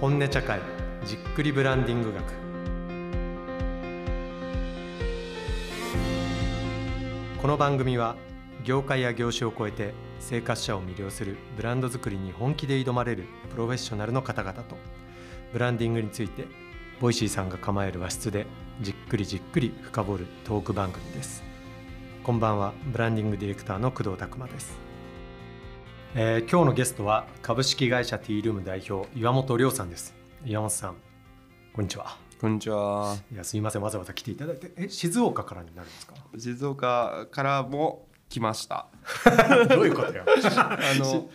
本音茶会じっくりブランディング学。この番組は業界や業種を超えて生活者を魅了するブランド作りに本気で挑まれるプロフェッショナルの方々とブランディングについて Voicy さんが構える和室でじっくりじっくり深掘るトーク番組です。こんばんはブランディングディレクターの工藤拓真です、えー今日のゲストは株式会社ティールーム代表岩本亮さんです岩本さんこんにちはこんにちは。いやすいませんわざわざ来ていただいてえ静岡からになるんですか？静岡からも来ました。どういうことよ あの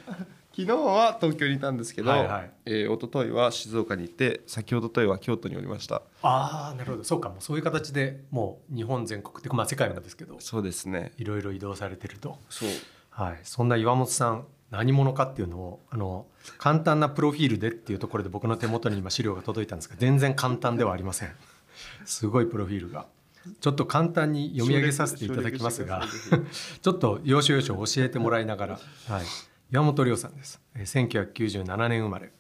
昨日は東京にいたんですけど、はいはいえー、一昨日は静岡にいて、先ほどといは京都におりました。ああなるほどそうかもうそういう形でもう日本全国ってまあ世界なんですけどそうですね。いろいろ移動されてるとそう。はい、そんな岩本さん何者かっていうのをあの簡単なプロフィールでっていうところで僕の手元に今資料が届いたんですが全然簡単ではありません。すごいプロフィールが。ちょっっと簡単に読み上げさせていただきますがちょっと要所要所教えてもらいながら、はい、岩本亮さんです。えー1997年生まれ。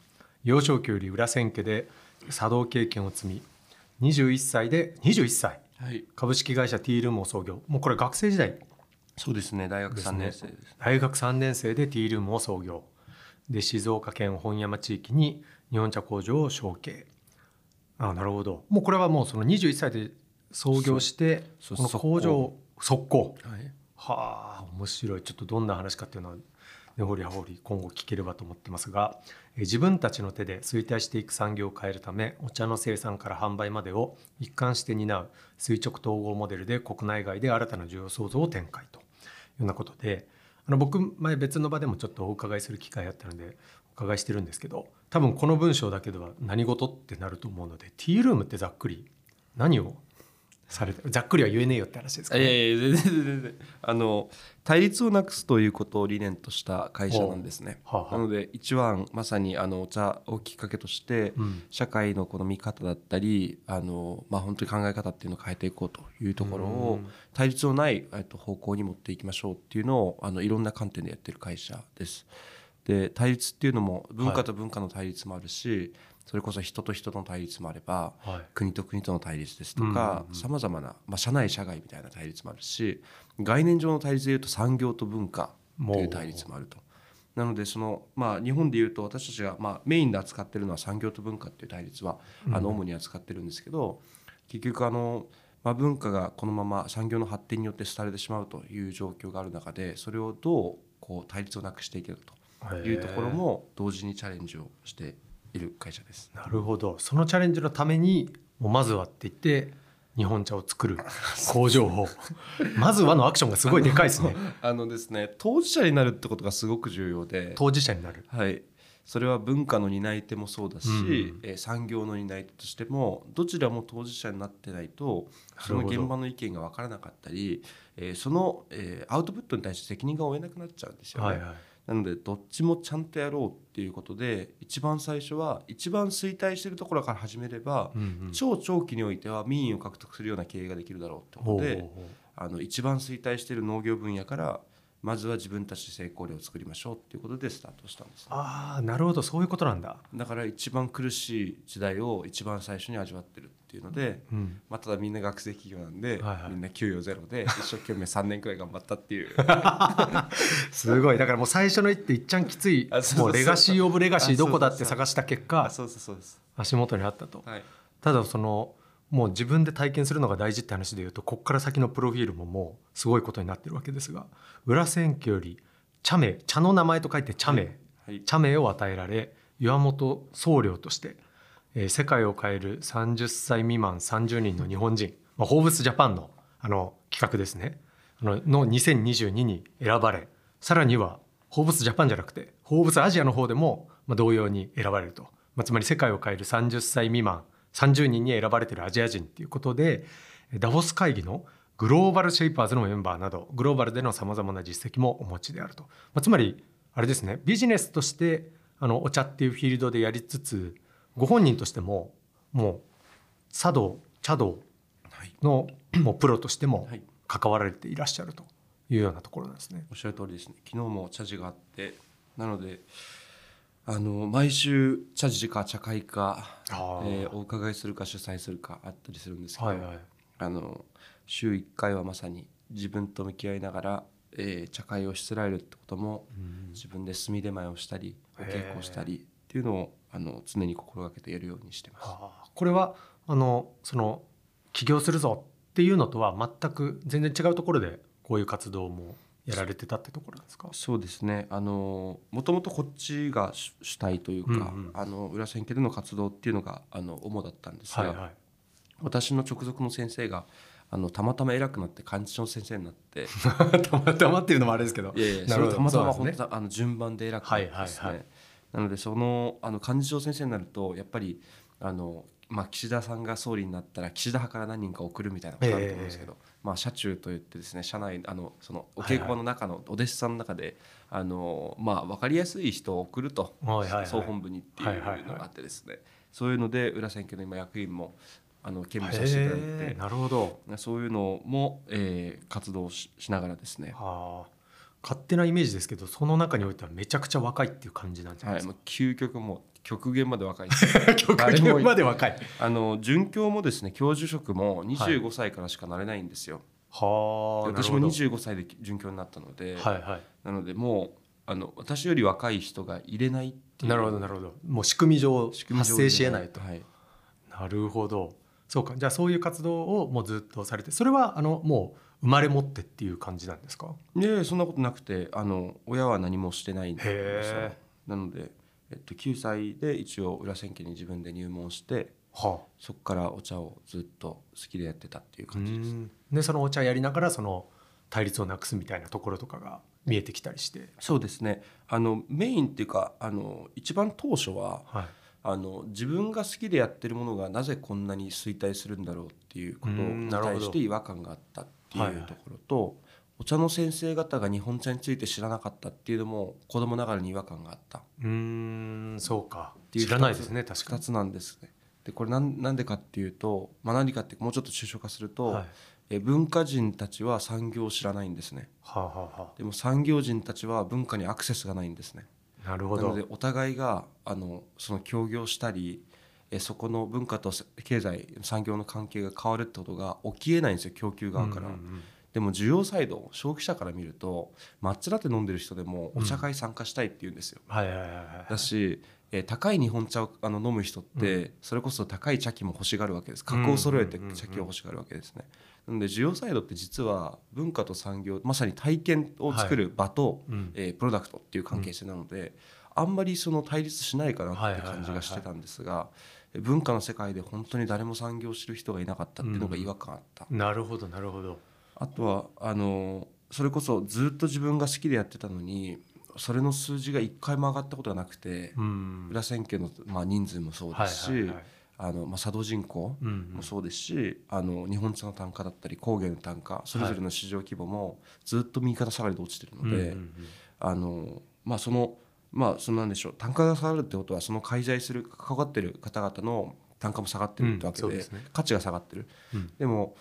幼少期より裏千家で茶道経験を積み21歳で21歳。はい。株式会社ティールームを創業。もうこれ学生時代そうですね。大学三年生です。大学3年生でティールームを創業で静岡県本山地域に日本茶工場を承継あなるほどもうこれはもうその21歳で創業してこの工場を速攻はい。はあ面白いちょっとどんな話かっていうのは根掘り葉掘り今後聞ければと思ってますがえー自分たちの手で衰退していく産業を変えるためお茶の生産から販売までを一貫して担う垂直統合モデルで国内外で新たな需要創造を展開とようなことであの僕前別の場でもちょっとお伺いする機会あったのでお伺いしてるんですけど多分この文章だけでは何事ってなると思うのでティールームってざっくり何をされてざっくりは言えねえよって話ですか、いやね、いや全然全然あの対立をなくすということを理念とした会社なんですね。はあはあ。なので一番まさにあのお茶をきっかけとして、うん。社会のこの見方だったりあの、まあ、本当に考え方っていうのを変えていこうというところをうん。対立のないえっと方向に持っていきましょうっていうのをあのいろんな観点でやってる会社です。で対立っていうのも文化と文化の対立もあるし、それこそ人と人との対立もあれば、はい。国と国との対立ですとかうんさまざまな、まあ、社内社外みたいな対立もあるし概念上の対立でいうと産業と文化という対立もあると。なのでその、まあ、日本でいうと私たちが、まあ、メインで扱ってるのは産業と文化っていう対立は、あの主に扱ってるんですけど結局あの、まあ、文化がこのまま産業の発展によって廃れてしまうという状況がある中でそれをどうこう対立をなくしていけるというところも同時にチャレンジをしている会社です。なるほど。そのチャレンジのためにもうまずはって言って日本茶を作る工場をまずはのアクションがすごいでかいですね。あのですね当事者になるってことがすごく重要で、当事者になる。はい、それは文化の担い手もそうだし、うん。えー産業の担い手としてもどちらも当事者になってないとその現場の意見が分からなかったり、えーその、えーアウトプットに対して責任が負えなくなっちゃうんですよね。はいはいなのでどっちもちゃんとやろうっていうことで一番最初は一番衰退してるところから始めれば、うんうん超長期においては民意を獲得するような経営ができるだろうってことで。あの一番衰退している農業分野からまずは自分たちで成功例を作りましょうっていうことでスタートしたんですああなるほど。そういうことなんだ、だから一番苦しい時代を一番最初に味わってるっていうので、うん、まあ、ただみんな学生企業なんで、はいはい。みんな給与ゼロで一生懸命3年くらい頑張ったっていう。すごい。だからもう最初の一手いっちゃんきつい。あそうそうもうレガシー・オブ・レガシーどこだって探した結果あそうですそうです足元にあったと。はい。ただそのもう自分で体験するのが大事って話でいうとこっから先のプロフィールももうすごいことになってるわけですが裏千家より茶名茶の名前と書いて茶名、はい。茶名を与えられ岩本僧侶として、えー世界を変える30歳未満30人の日本人、まあ、ホーブスジャパンのあの企画ですね。あのの2022に選ばれさらにはホーブスジャパンじゃなくてホーブスアジアの方でも、まあ、同様に選ばれると、まあ、つまり世界を変える30歳未満30人に選ばれているアジア人っていうことでダボス会議のグローバルシェイパーズのメンバーなどグローバルでのさまざまな実績もお持ちであると、まあ、つまりあれですねビジネスとしてあのお茶っていうフィールドでやりつつご本人としてももう茶道茶道はい。のもうプロとしてもはい。関わられていらっしゃるというようなところなんですね。おっしゃる通りですね。昨日も茶事があってなのであの毎週茶事か茶会か、えーお伺いするか主催するかあったりするんですけど、はいはい。あの週1回はまさに自分と向き合いながら、えー茶会をしつらえるってこともうん。自分で炭出前をしたりお稽古をしたりっていうのをあの常に心がけてやるようにしてます。これはあのその起業するぞっていうのとは全く全然違うところでこういう活動もやられてたってところですか？そうですね。あのもともとこっちが主主体というか、うんうん。あの裏千家での活動っていうのがあの主だったんですが、はいはい。私の直属の先生があのたまたま偉くなって幹事長の先生になって たまたまっていうのもあれですけど。いやいやなるほど。それたまたま本当あの順番で偉くなってですね、はいはいはい。なのでそのあの幹事長先生になるとやっぱりあの、まあ、岸田さんが総理になったら岸田派から何人か送るみたいなことあると思うんですけど、まあ、社中といってですね社内あのそのお稽古場の中のお弟子さんの中で、あのまあ、分かりやすい人を送ると、はいはいはい。総本部にっていうのがあってですね、そういうので裏選挙の今役員もあの兼務させていただいてなるほど。そういうのも、えー活動ししながらですね、あ。ー勝手なイメージですけどその中においてはめちゃくちゃ若いっていう感じなんじゃないはい、ですか？もう究極もう極限まで若い。極限まで若い。あの准教もですね教授職も25歳からしかなれないんですよ、はあで私も25歳で准教になったので、はいはなのでもうあの私より若い人が入れないっていう。いなるほどなるほど。もう仕組み上発生しえないと。はい、なるほど。そうか。じゃあそういう活動をもうずっとされてそれはあのもう生まれ持ってっていう感じなんですか？でそんなことなくてあの親は何もしてないんですよ。へなので、えっと、9歳で一応裏千家に自分で入門してはあ。そこからお茶をずっと好きでやってたっていう感じです。うん。でそのお茶やりながらその対立をなくすみたいなところとかが見えてきたりして。そうですね。あのメインっていうかあの一番当初ははい。あの自分が好きでやってるものがなぜこんなに衰退するんだろうっていうことうんに対して違和感があったっていうところと、お茶の先生方が日本茶について知らなかったっていうのも子供ながらに違和感があった。うーんそうか。ていう知らないですね確か2につなんですね。でこれなんなんでかっていうと、まあ、何かってもうちょっと抽象化すると、はい。え文化人たちは産業を知らないんですね。はあはあはでも産業人たちは文化にアクセスがないんですね。あなるほど。なのでお互いがあのその協業したりえそこの文化と経済産業の関係が変わるってことが起きえないんですよ供給側から、うんうんうんでも需要サイド消費者から見ると抹茶ラテ飲んでる人でもお茶会参加したいって言うんですよ、はいはいはいはいだし、えー高い日本茶をあの飲む人って、それこそ高い茶器も欲しがるわけです。格を揃えて茶器を欲しがるわけですね、なので需要サイドって実は文化と産業まさに体験を作る場と、うん。えープロダクトっていう関係性なので、あんまりその対立しないかなはいってはいはいはい感じがしてたんですが、え文化の世界で本当に誰も産業を知る人がいなかったっていうのが違和感あった、なるほどなるほどあとはあのそれこそずっと自分が好きでやってたのにそれの数字が一回も上がったことがなくて、うん。裏千家の、まあ、人数もそうですし、はいはいはい。あのまあ、佐渡人口うんうん。もそうですし、あの日本茶の単価だったり工芸の単価それぞれの市場規模もずっと右肩下がりで落ちてるので、うんうんうん。あのまあそのまあそのなんでしょう単価が下がるってことはその介在する関わってる方々の単価も下がってるってわけで,、うんそうですね。価値が下がってる、うん。でも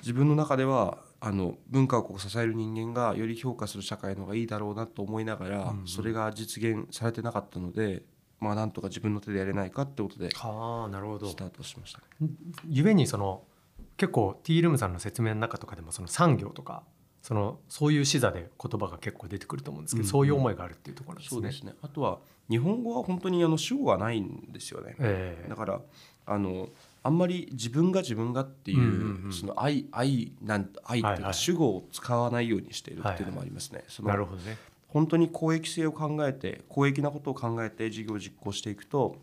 自分の中ではあの文化をこう支える人間がより評価する社会の方がいいだろうなと思いながら、それが実現されてなかったのでまあなんとか自分の手でやれないかってことでスタートしました。ゆえにその結構ティールームさんの説明の中とかでもその産業とかそのそういう視座で言葉が結構出てくると思うんですけど、うんうんそういう思いがあるっていうところなんですね。そうですねあとは日本語は本当にあの主語がないんですよね。ええだからあのあんまり自分が自分がっていう,、その愛愛なん愛っていうか主語を使わないようにしているっていうのもありますね。そのなるほどね。本当に公益性を考えて公益なことを考えて事業を実行していくと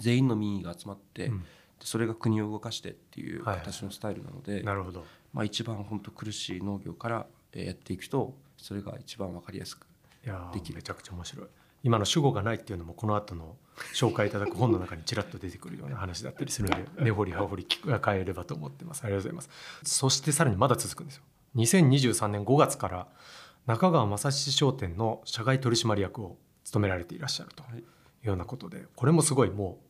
全員の民意が集まって、うんそれが国を動かしてっていう形のスタイルなので、なるほど。まあ、一番本当苦しい農業からえーやっていくとそれが一番わかりやすくいやーできるめちゃくちゃ面白い。今の主語がないっていうのもこの後の紹介いただく本の中にちらっと出てくるような話だったりするので 根掘り葉掘り聞く変えればと思ってます。ありがとうございます。そしてさらにまだ続くんですよ。2023年5月から中川正史商店の社外取締役を務められていらっしゃるとはいいうようなことでこれもすごいも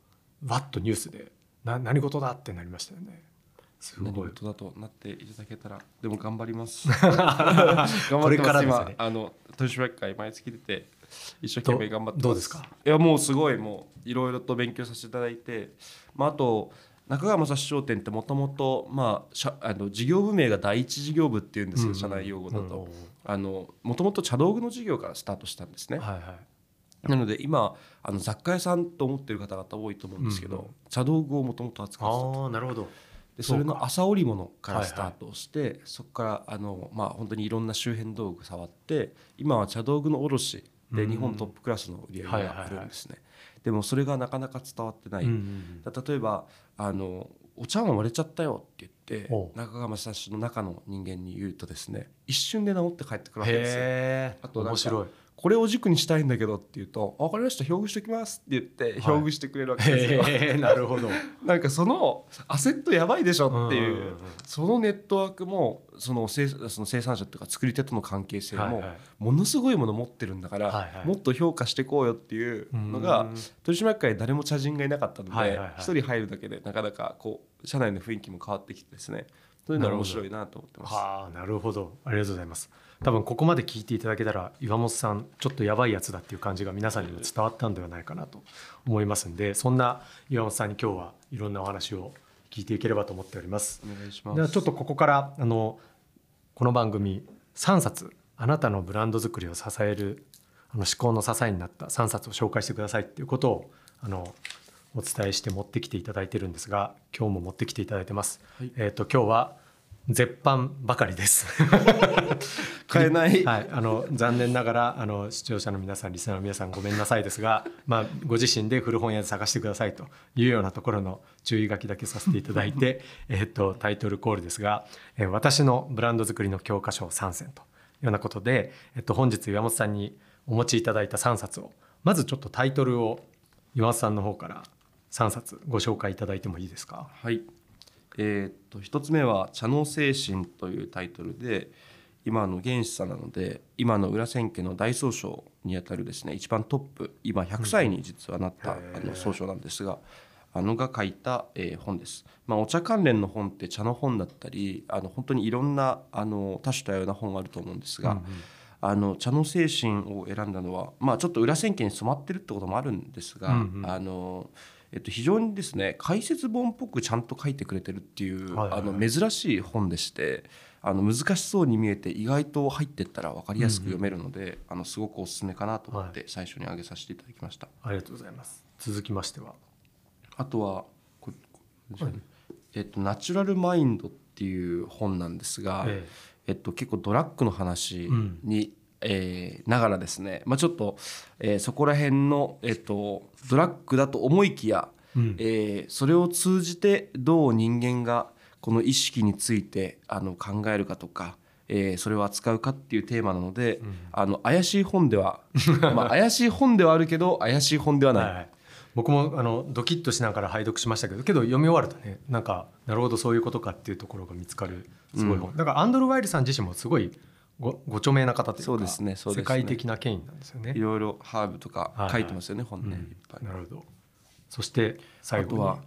うわっとニュースでな何事だってなりましたよね。す何ごい。事だとなっていただけたらでも頑張ります。頑張ってます。これからですね。今あの取締役会毎月出て一生懸命頑張ってどうですか？いやもうすごいもういろいろと勉強させていただいて、まあ、あと中川正史商店ってもともとまあしゃあの事業部名が第一事業部っていうんですよ、うん。社内用語だと。もともと茶道具の事業からスタートしたんですね。はいはい。なので今あの雑貨屋さんと思ってる方々多いと思うんですけど、うんうん。茶道具をもともと扱ってたと。ああなるほど。でそれの朝織物からはいはい。スタートをして、そこからあの、まあ、本当にいろんな周辺道具触って今は茶道具の卸でうん。日本トップクラスの売り上げがあるんですね、でもそれがなかなか伝わってない、例えばあの「お茶碗割れちゃったよ」って言って中川正史の中の人間に言うとですね一瞬で治って帰ってくるわけですよ。あと面白いこれを軸にしたいんだけどって言うと「あ分かりました。表具しておきます」って言って表具してくれるわけですよ。へえなるほど。なんかそのアセットやばいでしょっていう,、そのネットワークもその生その生産者っていうか作り手との関係性もはいはい。ものすごいもの持ってるんだから、はいはい。もっと評価していこうよっていうのがうん取締役会誰も茶人がいなかったので一、はいはいはい。人入るだけでなかなかこう社内の雰囲気も変わってきてですねそういうのは面白いなと思ってます。はあなるほど。ありがとうございます。多分ここまで聞いていただけたら岩本さんちょっとやばいやつだっていう感じが皆さんにも伝わったんではないかなと思いますんでそんな岩本さんに今日はいろんなお話を聞いていければと思っております。お願いします。ではちょっとここからあのこの番組3冊あなたのブランド作りを支えるあの思考の支えになった3冊を紹介してくださいっていうことをあのお伝えして持ってきていただいてるんですが今日も持ってきていただいてます。はいえっ、と今日は絶版ばかりです。買えないはい、あの残念ながらあの視聴者の皆さんリスナーの皆さんごめんなさいですが、まあ、ご自身で古本屋で探してくださいというようなところの注意書きだけさせていただいて えっとタイトルコールですが「えー私のブランド作りの教科書3選」というようなことで、えっと、本日岩本さんにお持ちいただいた3冊をまずちょっとタイトルを岩本さんの方から3冊ご紹介いただいてもいいですか？はい。えーっと一つ目は茶の精神というタイトルで今の原始さなので今の裏千家の大総称にあたるですね一番トップ今100歳に実はなった、うんあの総称なんですがあのが書いた、えー本です。まあ、お茶関連の本って茶の本だったりあの本当にいろんなあの多種多様な本があると思うんですが、うんうんあの茶の精神を選んだのは、まあ、ちょっと裏千家に染まってるってこともあるんですが、うんうんあのえっと、非常にですね解説本っぽくちゃんと書いてくれてるっていう、はいはいはいあの珍しい本でしてあの難しそうに見えて意外と入ってったら分かりやすく読めるので、あのすごくおすすめかなと思って最初に挙げさせていただきました。ありがとうございます。続きましては。あとはこれこれですよねえっと「ナチュラルマインド」っていう本なんですが、ええっと、結構ドラッグの話に、えーながらですね、まあ、ちょっと、えーそこら辺の、えっと、ドラッグだと思いきや、うん。えーそれを通じてどう人間がこの意識についてあの考えるかとか、えーそれを扱うかっていうテーマなので、うん。あの怪しい本では まあ怪しい本ではあるけど怪しい本ではない。はいはい、僕もあのドキッとしながら拝読しましたけどけど読み終わるとねなんかなるほどそういうことかっていうところが見つかるすごい本、だからアンドル・ワイルさん自身もすごいごご著名な方というかそうですねそうですね。世界的な権威なんですよね。い。ろいろハーブとか書いてますよね、本ね、うん。いっぱい。なるほど。そして最後は、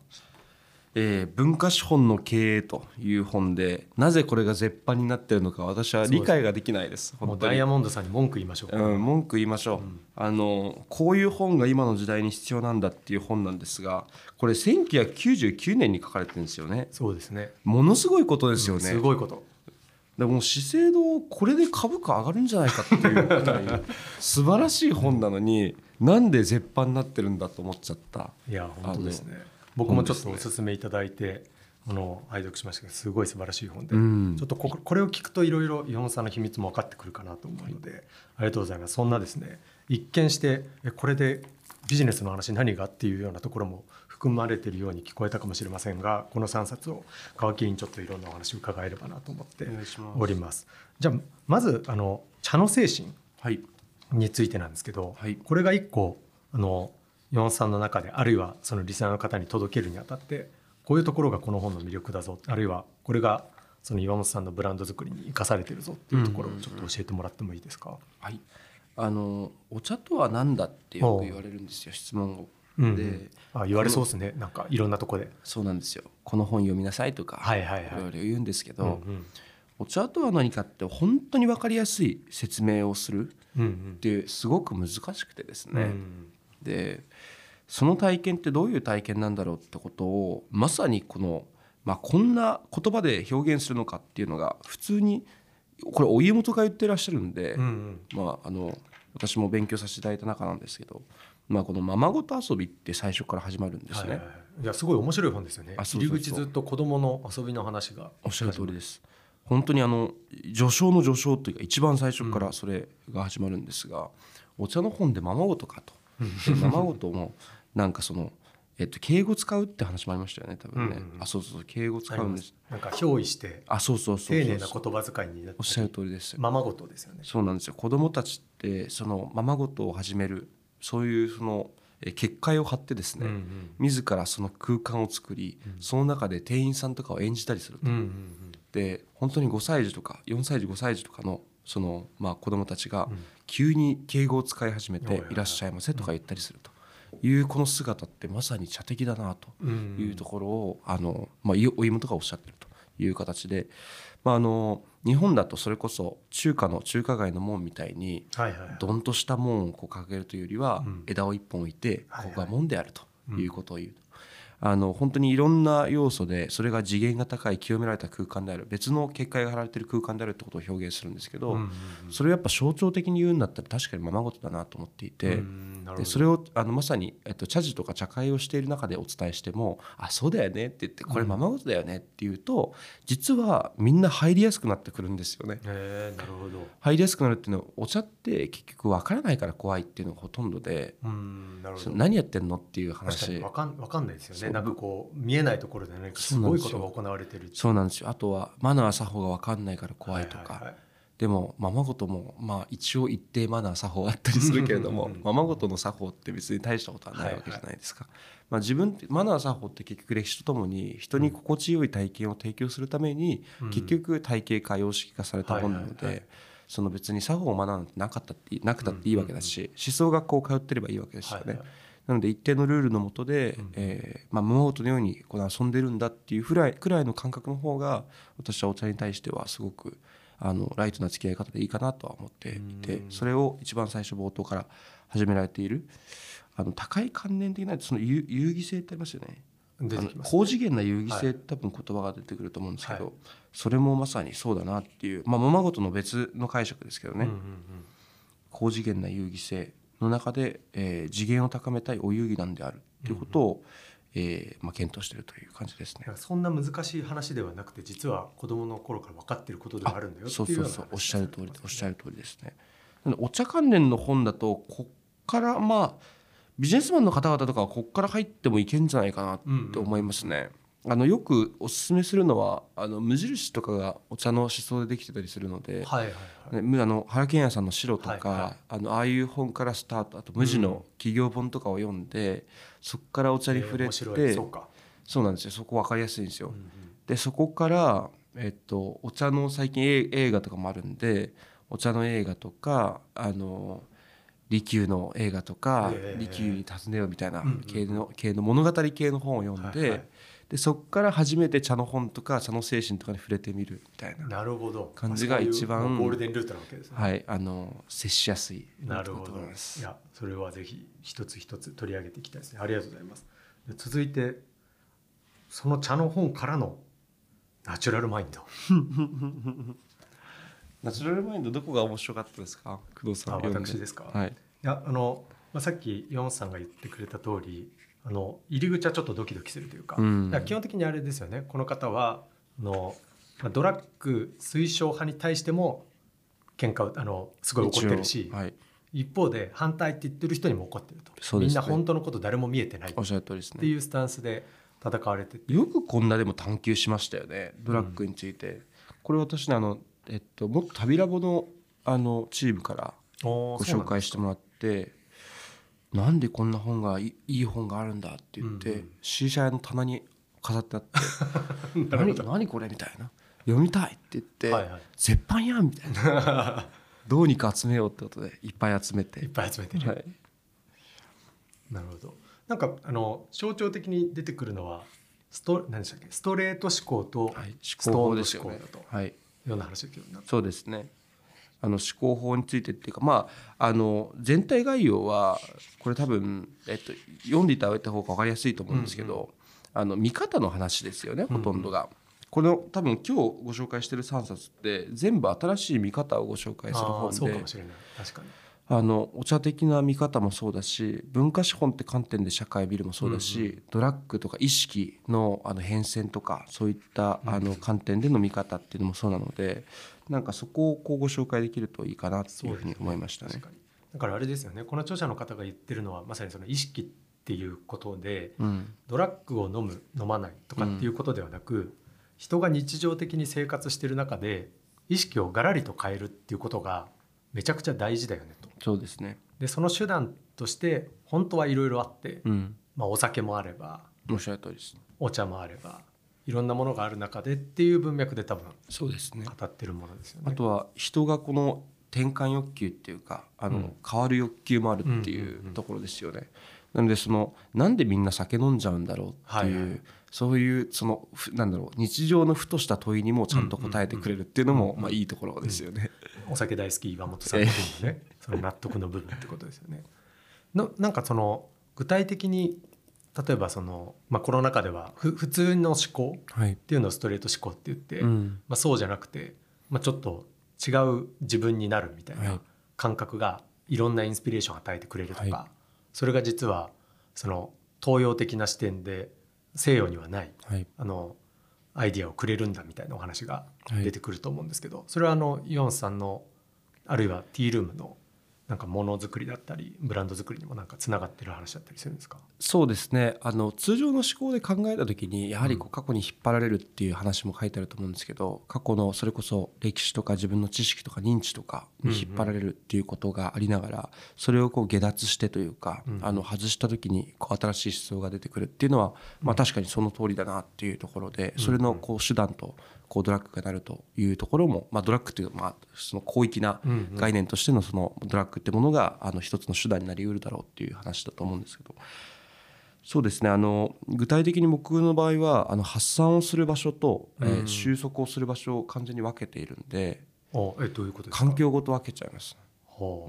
えー文化資本の経営」という本でなぜこれが絶版になってるのか私は理解ができないですもうダイヤモンドさんに文句言いましょうか、うん、文句言いましょう、あのこういう本が今の時代に必要なんだっていう本なんですがこれ1999年に書かれてるんですよね。そうですね。ものすごいことですよね、すごいことでも資生堂これで株価上がるんじゃないかっていうぐらい素晴らしい本なのになんで絶版になってるんだと思っちゃった。いや本当ですね。僕もちょっとお勧めいただいてものを拝読しましたけどすごい素晴らしい本で、うん。ちょっとここれを聞くといろいろ岩本さんの秘密も分かってくるかなと思うので、ありがとうございます。そんなですね一見してえこれでビジネスの話何がっていうようなところも含まれているように聞こえたかもしれませんがこの3冊を皮切りにちょっといろんなお話を伺えればなと思っております。じゃあまずあの茶の精神はいについてなんですけど、はいこれが一個あの岩本さんの中であるいはそのリスナーの方に届けるにあたってこういうところがこの本の魅力だぞあるいはこれがその岩本さんのブランド作りに生かされてるぞっていうところをちょっと教えてもらってもいいですか？はい、あのお茶とは何だってよく言われるんですよ質問を。うんであ言われそうですね。なんかいろんなとこで。そうなんですよ。この本読みなさいとか、はいはいはい。いろいろ言うんですけど、うんうん。お茶とは何かって本当に分かりやすい説明をするうんうん。ですごく難しくてですね、うんでその体験ってどういう体験なんだろうってことをまさにこの、まあ、こんな言葉で表現するのかっていうのが普通にこれお家元が言ってらっしゃるんで、うんうん。まあ、あの私も勉強させていただいた中なんですけど、まあ、このままごと遊びって最初から始まるんですね。はいはいやすごい面白い本ですよね。あ入り口ずっと子供の遊びの話が。おっしゃる通りです。本当にあの序章の序章というか一番最初からそれが始まるんですが、お茶の本でままごとかと。でままごともなんかその、えっと、敬語使うって話もありましたよね多分ね、うんうんうん。あそうそうそう。敬語使うんです。なんか憑依してあそうそうそう丁そう。寧な言葉遣いになっておっしゃる通りです。ままごとですよね。そうなんですよ。子供たちってそのままごとを始めるそういうそのえ結界を張ってですね、うんうん。自らその空間を作り、その中で店員さんとかを演じたりすると。うんうんで本当に5歳児とか4歳児5歳児とかのそのまあ子供たちがうん。急に敬語を使い始めてはいはいはい「いらっしゃいませ」とか言ったりすると。いうこの姿ってまさに茶的だなとうんうん。いうところをあのまあいお妹がおっしゃってるという形でまああの日本だとそれこそ中華の中華街の門みたいにどんとした門をこう掲げるというよりはうん。枝を一本置いてここが門であるということを言う。と。あの本当にいろんな要素でそれが次元が高い清められた空間である別の結界が張られている空間であるってことを表現するんですけど、それをやっぱ象徴的に言うんだったら確かにままごとだなと思っていて、でそれをあのまさに、えっと、茶事とか茶会をしている中でお伝えしても「あそうだよね」って言って「これままごとだよね」って言うと実はみんな入りやすくなってくるんですよね。なるほど。入りやすくなるっていうのはお茶って結局分からないから怖いっていうのがほとんどでうんなるほど。何やってんのっていう話。わかんわかんないですよね。なんかこう見えないところで何かすごいことが行われてるそうなんですよ。あとはマナー作法が分かんないから怖いとか、はははいでもままごともまあ一応一定マナー作法あったりするけれどもままごとの作法って別に大したことはないわけじゃないですか。まあ、自分ってマナー作法って結局歴史とともに人に心地よい体験を提供するためにうん。結局体系化様式化されたものなのはいはいはい。でその別に作法を学んでなかったっていいなくたっていいわけだし思想学校を通ってればいいわけですよね。はいはい。なので一定のルールのもとで、うんえーまあ、無法とのようにこの遊んでるんだっていうくらいくらいの感覚の方が私はお茶に対してはすごくあのライトな付き合い方でいいかなとは思っていてうん。それを一番最初冒頭から始められているあの高い観念的なその有遊戯性ってありますよね。あの高次元な遊戯性はって多分言葉が出てくると思うんですけど、はい。それもまさにそうだなっていうまあままごとの別の解釈ですけどね、うんうんうん。高次元な遊戯性の中で、えー次元を高めたいお遊戯なんであるということを、えーまあ、検討しているという感じですね。そんな難しい話ではなくて実は子供の頃から分かっていることではあるんだよってそいううようなそうそうおっしゃる通りでおっしゃるる通りですね。お茶関連の本だとこっからまあビジネスマンの方々とかはこっから入ってもいけんじゃないかなって思いますね。あのよくおすすめするのはあの無印とかがお茶の思想でできてたりするので、はいはいはい。ね、むあの原健也さんの「白」とか、はいはい。あのああいう本からスタートあと無地の企業本とかを読んで、そこからお茶に触れて、えーそうか。そうなんですよ。そこ分かりやすいんですよ。うんうんでそこから、えっと、お茶の最近え映画とかもあるんでお茶の映画とかあの利休の映画とかええ利休に尋ねようみたいなうんうん。系の,、系の物語系の本を読んで,、はいはいでそこから初めて茶の本とか茶の精神とかに触れてみるみたいな、なるほど。感じが一番ゴールデンルートなわけですね。はい、あの接しやすいなるほど。いやそれはぜひ一つ一つ取り上げていきたいですね。ありがとうございます。で続いてその茶の本からのナチュラルマインド。ナチュラルマインドどこが面白かったですか？工藤さん私ですか？はい。いやあの、まあ、さっき岩本さんが言ってくれた通りあの入り口はちょっとドキドキするというか,、うん。基本的にあれですよね。この方はあの、まあ、ドラッグ推奨派に対しても喧嘩をあのすごい怒ってるし、はい、一方で反対って言ってる人にも怒ってると、そうですね。みんな本当のこと誰も見えてない。っおっしゃる通りですね。ていうスタンスで戦われてて、よくこんなでも探求しましたよね。ドラッグについて、これ私ねあの、えっと、もっと旅ラボのあのチームからごご紹介してもらってなんでこんな本がいい本があるんだって言って、うん。うん C 社屋の棚に飾ってあって 何何これみたいな。読みたいって言って、はいはい。絶版やんみたいな。どうにか集めようってことでいっぱい集めて。いっぱい集めてる、はい、なるほど。なんかあの象徴的に出てくるのはスト何でしたっけ？ストレート思考とはい、ストーンの思考だと。はい。ような話だけどなそうですねあの思考法についてっていうかまああの全体概要はこれ多分、えっと、読んでいただいた方が分かりやすいと思うんですけど、うんうん、あの見方の話ですよねほとんどが。うんうんこの多分今日ご紹介してる3冊って全部新しい見方をご紹介する本であのお茶的な見方もそうだし文化資本って観点で社会を見るもそうだし、うんうん、ドラッグとか意識のあの変遷とかそういったあの観点での見方っていうのもそうなのでなんかそこをこうご紹介できるといいかなっていうふうに思いましたね。ねだからあれですよね。この著者の方が言ってるのはまさにその意識っていうことで、うん、ドラッグを飲む飲まないとかっていうことではなく、うん、人が日常的に生活してる中で意識をがらりと変えるっていうことがめちゃくちゃ大事だよね。と。そうですね。でその手段として本当はいろいろあって、うん、まあ、お酒もあればおっしゃる通りです。お茶もあればいろんなものがある中でっていう文脈で多分そうですね。語ってるものですよね。あとは人がこの転換欲求っていうかあの、うん、変わる欲求もあるっていうところですよね。なのでそのなんでみんな酒飲んじゃうんだろうっていう、はいはい、そういうそのなんだろう日常のふとした問いにもちゃんと答えてくれるっていうのも、まあいいところですよね。お酒大好き岩本さんのね、その納得の部分ってことですよね。のなんかその具体的に例えばその、まあ、コロナ禍ではふ普通の思考っていうのをストレート思考って言って、はい、まあ、そうじゃなくて、まあ、ちょっと違う自分になるみたいな感覚がいろんなインスピレーションを与えてくれるとか、はい、それが実はその東洋的な視点で西洋にはない、はい、あのアイディアをくれるんだみたいなお話が出てくると思うんですけど、それはあのイオンさんのあるいはティールームのなんかものづくりだったりブランド作りにもなんかつながってる話だったりするんですか？そうですね。あの通常の思考で考えた時にやはりこう過去に引っ張られるっていう話も書いてあると思うんですけど過去のそれこそ歴史とか自分の知識とか認知とかに引っ張られるっていうことがありながらそれをこう下脱してというかあの外した時にこう新しい思想が出てくるっていうのはまあ確かにその通りだなっていうところでそれのこう手段とこうドラッグがなるというところも、まあ、ドラッグというまあその広域な概念としてのそのドラッグってものがあの一つの手段になりうるだろうっていう話だと思うんですけど。そうですね。あの具体的に僕の場合はあの発散をする場所と、えー、収束をする場所を完全に分けているんで、環境ごと分けちゃいます。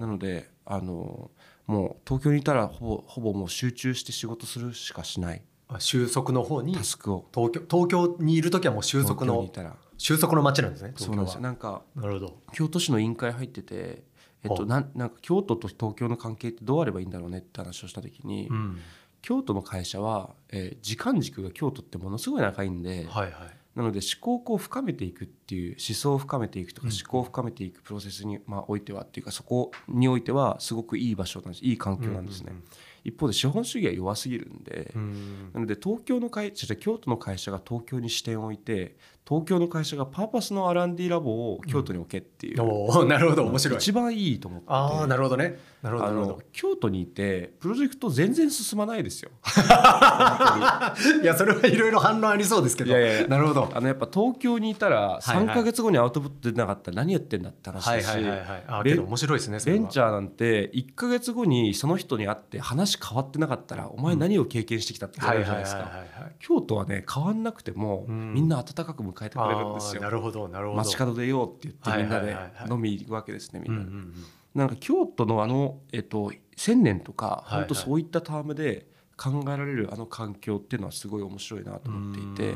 なのであのもう東京にいたらほぼほぼもう集中して仕事するしかしない収束の方にタスクを。東京東京にいる時はもう収束の収束の街なんですねそうなんですよ。なんかなるほど。京都市の委員会入っててえっと、ななんか京都と東京の関係ってどうあればいいんだろうねって話をした時に、うん、京都の会社は、えー、時間軸が京都ってものすごい長いんで、はいはい、なので思考をこう深めていくっていう思想を深めていくとか思考を深めていくプロセスに、まあ、おいてはっていうかそこにおいてはすごくいい場所なんです。いい環境なんですね。うんうんうん一方で資本主義は弱すぎるんで、なので東京の会社京都の会社が東京に支店を置いて東京の会社がパーパスの R&D ラボを京都に置けっていう、うん、なるほど面白い。一番いいと思って。ああなるほどね。なるほど京都にいてプロジェクト全然進まないですよ。いやそれはいろいろ反論ありそうですけど。なるほど。あのやっぱ東京にいたら3か月後にアウトプット出なかったら何やってんだって話だし、はいはいはいはい、あけど面白いですねベンチャーなんて1か月後にその人に会って話変わってなかったらお前何を経験してきたって言われるじゃないですか。京都はね変わんなくても、みんな温かく迎えてくれるんですよ。なるほどなるほど。街角でよって言ってみんなで飲み行くわけですねみんな。で。なんか京都のあの、えっと、千年とか、本当そういったタームで考えられるあの環境っていうのはすごい面白いなと思っていて。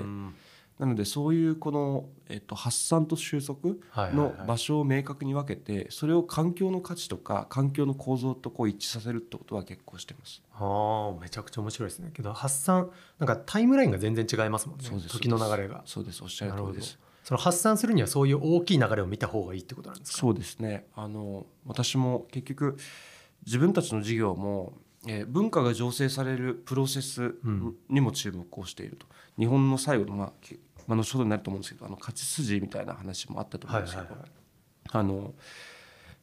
なのでそういうこの、えっと、発散と収束の場所を明確に分けてそれを環境の価値とか環境の構造とこう一致させるってことは結構してます。ああめちゃくちゃ面白いですね。けど発散なんかタイムラインが全然違いますもんね。時の流れが。そうです。おっしゃる通りです。その発散するにはそういう大きい流れを見た方がいいってことなんですか？そうですね。あの私も結局自分たちの事業も、えー、文化が醸成されるプロセスにも注目をしていると、うん、日本の最後の、まあまあ、後ほどになると思うんですけどあの勝ち筋みたいな話もあったと思うんですけど、はいはい。はい、あの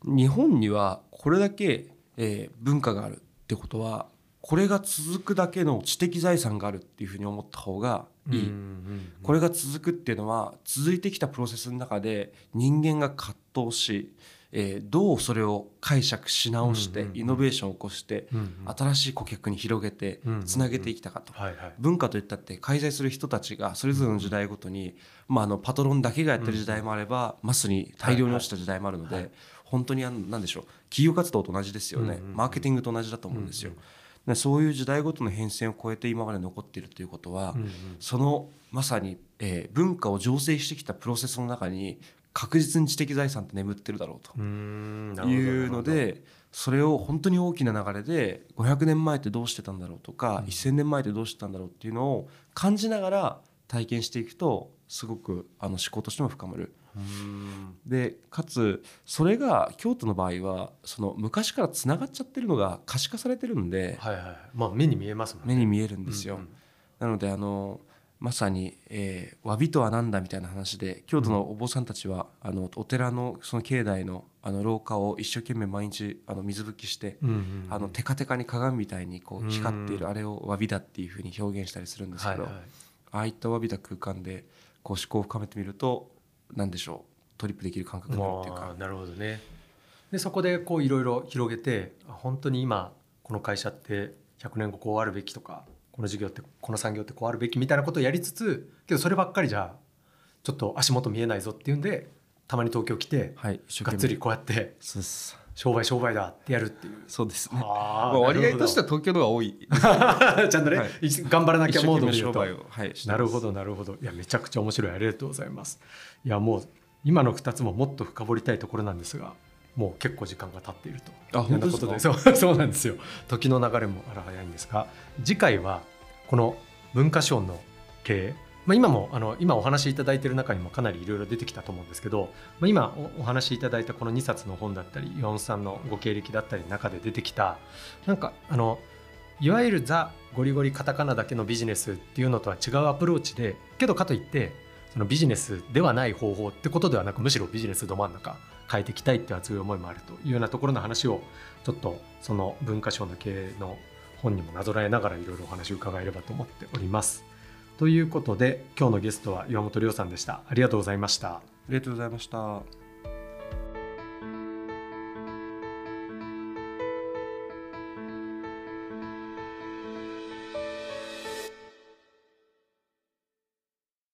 日本にはこれだけ、えー、文化があるってことはこれが続くだけの知的財産があるっていうふうに思った方がいい、これが続くっていうのは続いてきたプロセスの中で人間が葛藤し、えー、どうそれを解釈し直してイノベーションを起こして新しい顧客に広げてつなげていきたかと。文化といったって介在する人たちがそれぞれの時代ごとに、まあ、あのパトロンだけがやってる時代もあればマスに大量に落ちた時代もあるので本当にあのなんでしょう企業活動と同じですよね、マーケティングと同じだと思うんですよ、でそういう時代ごとの変遷を超えて今まで残っているということは、そのまさに、えー文化を醸成してきたプロセスの中に確実に知的財産って眠ってるだろうというのでそれを本当に大きな流れで500年前ってどうしてたんだろうとか、うん。1,000年前ってどうしてたんだろうっていうのを感じながら体験していくとすごくあの思考としても深まる。でかつそれが京都の場合はその昔からつながっちゃってるのが可視化されてるんではいはい。まあ目に見えますもんね。目に見えるんですよ。うんうん。なのであのまさに、えー、詫びとは何だみたいな話で京都のお坊さんたちは、あのお寺のその境内のあの廊下を一生懸命毎日あの水拭きして、うんうんうん。あのテカテカに鏡みたいにこう光っていうんるあれを詫びだっていうふうに表現したりするんですけど、はいはい。ああいった詫びだ空間でこう思考を深めてみると何でしょう？トリップできる感覚になるっていうか。まあ、なるほどね。でそこでこういろいろ広げてあ本当に今この会社って100年後こうあるべきとかこの事業ってこの産業ってこうあるべきみたいなことをやりつつけどそればっかりじゃちょっと足元見えないぞっていうんでたまに東京来てはいがっつりこうやって商売商売だってやるっていう。そうですね。あまあ割合としてはは東京の方が多い。ちゃんとね、はい。頑張らなきゃモードで商売をはいなるほどなるほど。いやめちゃくちゃ面白い。ありがとうございます。いやもう今の2つももっと深掘りたいところなんですがもう結構時間が経っているとあ本当ですそうそうなんですよ。時の流れもあら早いんですが次回はこの文化省の経営まあ、今もあの今お話しいただいている中にもかなりいろいろ出てきたと思うんですけど、まあ、今お話しいただいたこの2冊の本だったり岩本さんのご経歴だったりの中で出てきたなんかあのいわゆるザ・ゴリゴリカタカナだけのビジネスっていうのとは違うアプローチでけどかといってそのビジネスではない方法ってことではなくむしろビジネスど真ん中変えていきたいっていう熱い思いもあるというようなところの話をちょっとその文化省の経営の本にもなぞらえながらいろいろお話を伺えればと思っております。ということで今日のゲストは岩本亮さんでした。ありがとうございました。ありがとうございました